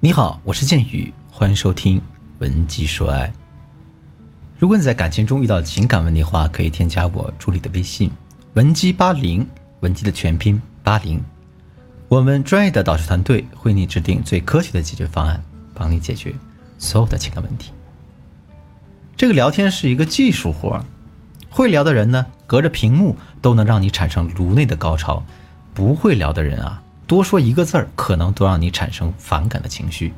你好，我是剑宇，欢迎收听《文姬说爱》。如果你在感情中遇到情感问题的话，可以添加我助理的微信“文姬八零”，文姬的全拼八零。我们专业的导师团队为你制定最科学的解决方案，帮你解决所有的情感问题。这个聊天是一个技术活，会聊的人呢，隔着屏幕都能让你产生颅内的高潮；不会聊的人啊。多说一个字儿，可能都让你产生反感的情绪。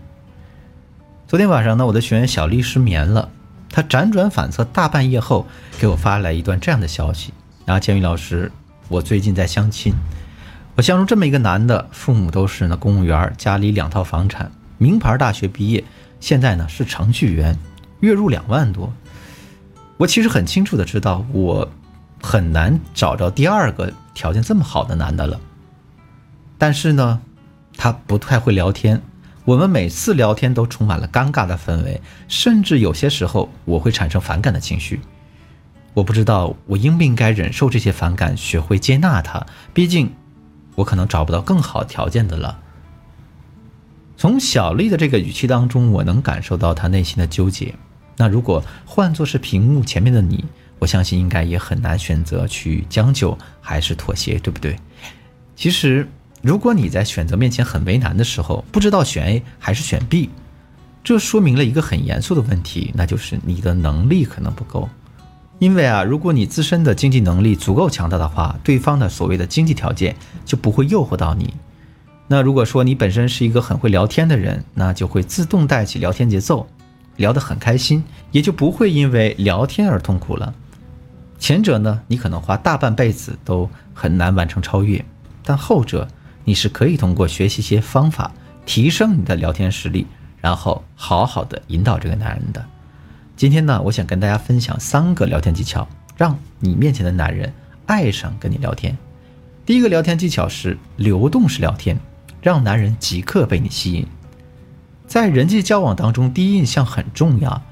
昨天晚上呢，我的学员小丽失眠了，她辗转反侧，大半夜后给我发来一段这样的消息：然后，监狱老师，我最近在相亲，我相中这么一个男的，父母都是那公务员，家里两套房产，名牌大学毕业，现在呢是程序员，月入两万多。我其实很清楚的知道，我很难找着第二个条件这么好的男的了。但是呢，他不太会聊天，我们每次聊天都充满了尴尬的氛围，甚至有些时候我会产生反感的情绪。我不知道我应不应该忍受这些反感，学会接纳他。毕竟，我可能找不到更好条件的了。从小丽的这个语气当中，我能感受到她内心的纠结。那如果换作是屏幕前面的你，我相信应该也很难选择去将就还是妥协，对不对？其实。如果你在选择面前很为难的时候，不知道选 A 还是选 B，这说明了一个很严肃的问题，那就是你的能力可能不够。因为啊，如果你自身的经济能力足够强大的话，对方的所谓的经济条件就不会诱惑到你。那如果说你本身是一个很会聊天的人，那就会自动带起聊天节奏，聊得很开心，也就不会因为聊天而痛苦了。前者呢，你可能花大半辈子都很难完成超越，但后者。你是可以通过学习一些方法提升你的聊天实力，然后好好的引导这个男人的。今天呢，我想跟大家分享三个聊天技巧，让你面前的男人爱上跟你聊天。第一个聊天技巧是流动式聊天，让男人即刻被你吸引。在人际交往当中，第一印象很重要。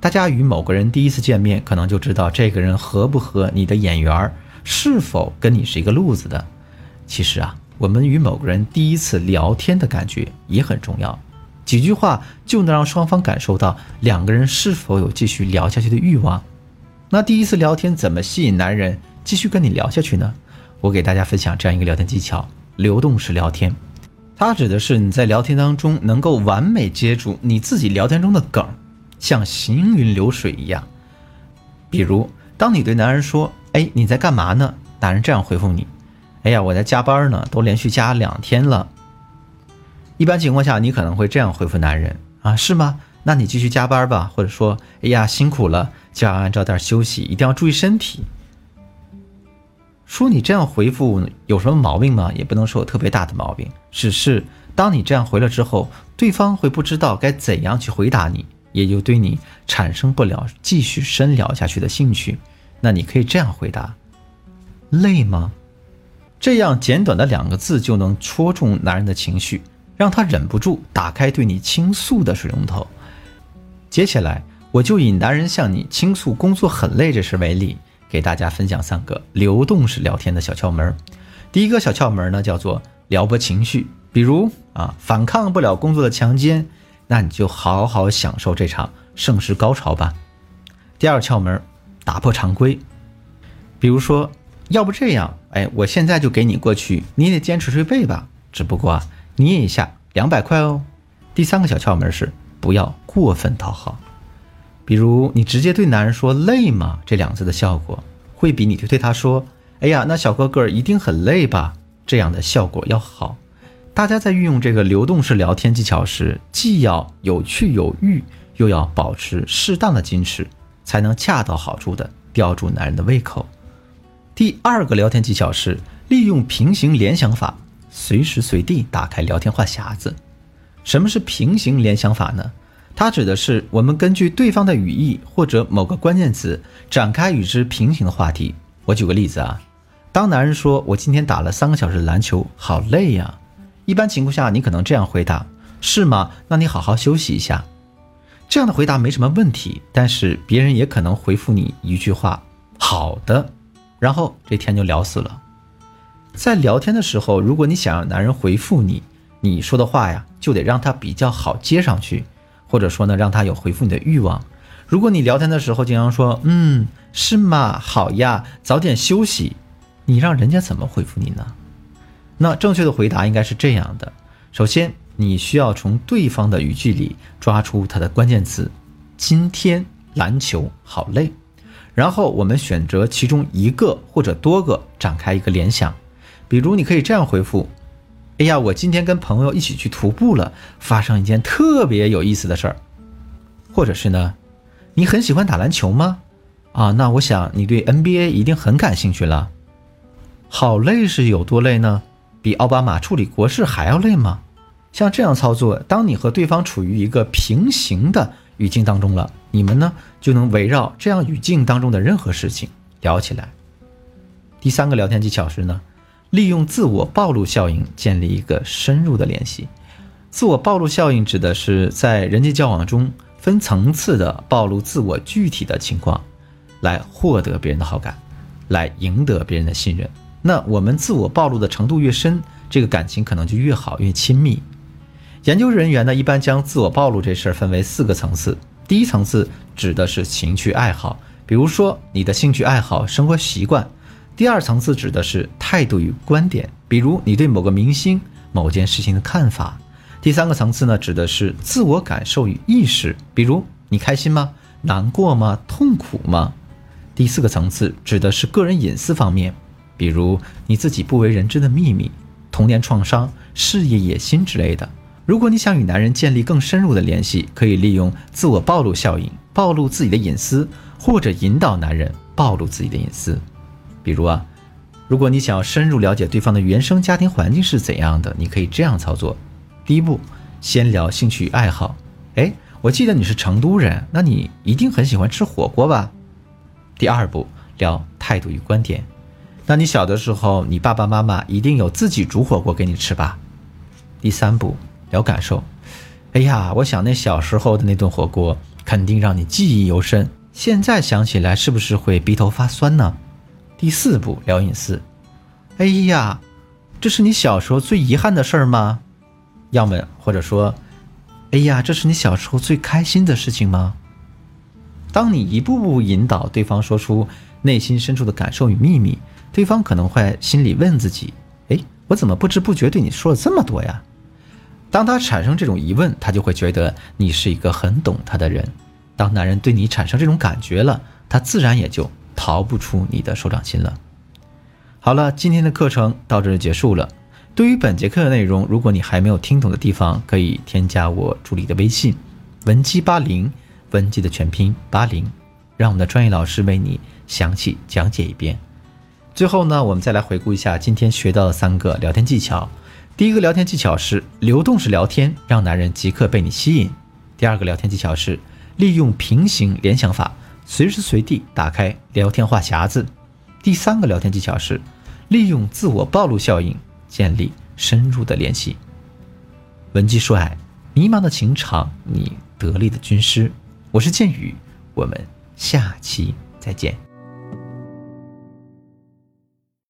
大家与某个人第一次见面，可能就知道这个人合不合你的眼缘，是否跟你是一个路子的。其实啊。我们与某个人第一次聊天的感觉也很重要，几句话就能让双方感受到两个人是否有继续聊下去的欲望。那第一次聊天怎么吸引男人继续跟你聊下去呢？我给大家分享这样一个聊天技巧：流动式聊天。它指的是你在聊天当中能够完美接住你自己聊天中的梗，像行云流水一样。比如，当你对男人说：“哎，你在干嘛呢？”男人这样回复你。哎呀，我在加班呢，都连续加两天了。一般情况下，你可能会这样回复男人啊，是吗？那你继续加班吧，或者说，哎呀，辛苦了，就要按照点休息，一定要注意身体。说你这样回复有什么毛病吗？也不能说有特别大的毛病，只是当你这样回了之后，对方会不知道该怎样去回答你，也就对你产生不了继续深聊下去的兴趣。那你可以这样回答：累吗？这样简短的两个字就能戳中男人的情绪，让他忍不住打开对你倾诉的水龙头。接下来，我就以男人向你倾诉工作很累这事为例，给大家分享三个流动式聊天的小窍门。第一个小窍门呢，叫做撩拨情绪，比如啊，反抗不了工作的强奸，那你就好好享受这场盛世高潮吧。第二窍门，打破常规，比如说。要不这样，哎，我现在就给你过去，你也得坚持睡背吧。只不过啊，捏一下两百块哦。第三个小窍门是不要过分讨好，比如你直接对男人说“累吗”这两个字的效果，会比你对他说“哎呀，那小哥哥一定很累吧”这样的效果要好。大家在运用这个流动式聊天技巧时，既要有趣有欲，又要保持适当的矜持，才能恰到好处的吊住男人的胃口。第二个聊天技巧是利用平行联想法，随时随地打开聊天话匣子。什么是平行联想法呢？它指的是我们根据对方的语义或者某个关键词展开与之平行的话题。我举个例子啊，当男人说我今天打了三个小时篮球，好累呀。一般情况下，你可能这样回答：是吗？那你好好休息一下。这样的回答没什么问题，但是别人也可能回复你一句话：好的。然后这天就聊死了。在聊天的时候，如果你想让男人回复你，你说的话呀，就得让他比较好接上去，或者说呢，让他有回复你的欲望。如果你聊天的时候经常说“嗯，是吗？好呀，早点休息”，你让人家怎么回复你呢？那正确的回答应该是这样的：首先，你需要从对方的语句里抓出他的关键词“今天篮球好累”，然后我们选择其中一个或者多个展开一个联想。比如，你可以这样回复：“哎呀，我今天跟朋友一起去徒步了，发生一件特别有意思的事儿。”或者是呢？你很喜欢打篮球吗？啊，那我想你对 NBA 一定很感兴趣了。好累是有多累呢？比奥巴马处理国事还要累吗？像这样操作，当你和对方处于一个平行的语境当中了，你们呢就能围绕这样语境当中的任何事情聊起来。第三个聊天技巧是呢，利用自我暴露效应建立一个深入的联系。自我暴露效应指的是在人际交往中。分层次的暴露自我具体的情况，来获得别人的好感，来赢得别人的信任。那我们自我暴露的程度越深，这个感情可能就越好越亲密。研究人员呢，一般将自我暴露这事儿分为四个层次。第一层次指的是情趣爱好，比如说你的兴趣爱好、生活习惯。第二层次指的是态度与观点，比如你对某个明星、某件事情的看法。第三个层次呢，指的是自我感受与意识，比如你开心吗？难过吗？痛苦吗？第四个层次指的是个人隐私方面，比如你自己不为人知的秘密、童年创伤、事业野心之类的。如果你想与男人建立更深入的联系，可以利用自我暴露效应，暴露自己的隐私，或者引导男人暴露自己的隐私。比如啊，如果你想要深入了解对方的原生家庭环境是怎样的，你可以这样操作。第一步，先聊兴趣爱好。哎，我记得你是成都人，那你一定很喜欢吃火锅吧？第二步，聊态度与观点。那你小的时候，你爸爸妈妈一定有自己煮火锅给你吃吧？第三步，聊感受。哎呀，我想那小时候的那顿火锅肯定让你记忆犹深，现在想起来是不是会鼻头发酸呢？第四步，聊隐私。哎呀，这是你小时候最遗憾的事儿吗？要么或者说，哎呀，这是你小时候最开心的事情吗？当你一步步引导对方说出内心深处的感受与秘密，对方可能会心里问自己：哎，我怎么不知不觉对你说了这么多呀？当他产生这种疑问，他就会觉得你是一个很懂他的人。当男人对你产生这种感觉了，他自然也就逃不出你的手掌心了。好了，今天的课程到这就结束了。对于本节课的内容，如果你还没有听懂的地方，可以添加我助理的微信，文姬八零，文姬的全拼八零，让我们的专业老师为你详细讲解一遍。最后呢，我们再来回顾一下今天学到的三个聊天技巧。第一个聊天技巧是流动式聊天，让男人即刻被你吸引；第二个聊天技巧是利用平行联想法，随时随地打开聊天话匣子；第三个聊天技巧是利用自我暴露效应。建立深入的联系。文姬说爱，迷茫的情场，你得力的军师。我是剑宇，我们下期再见。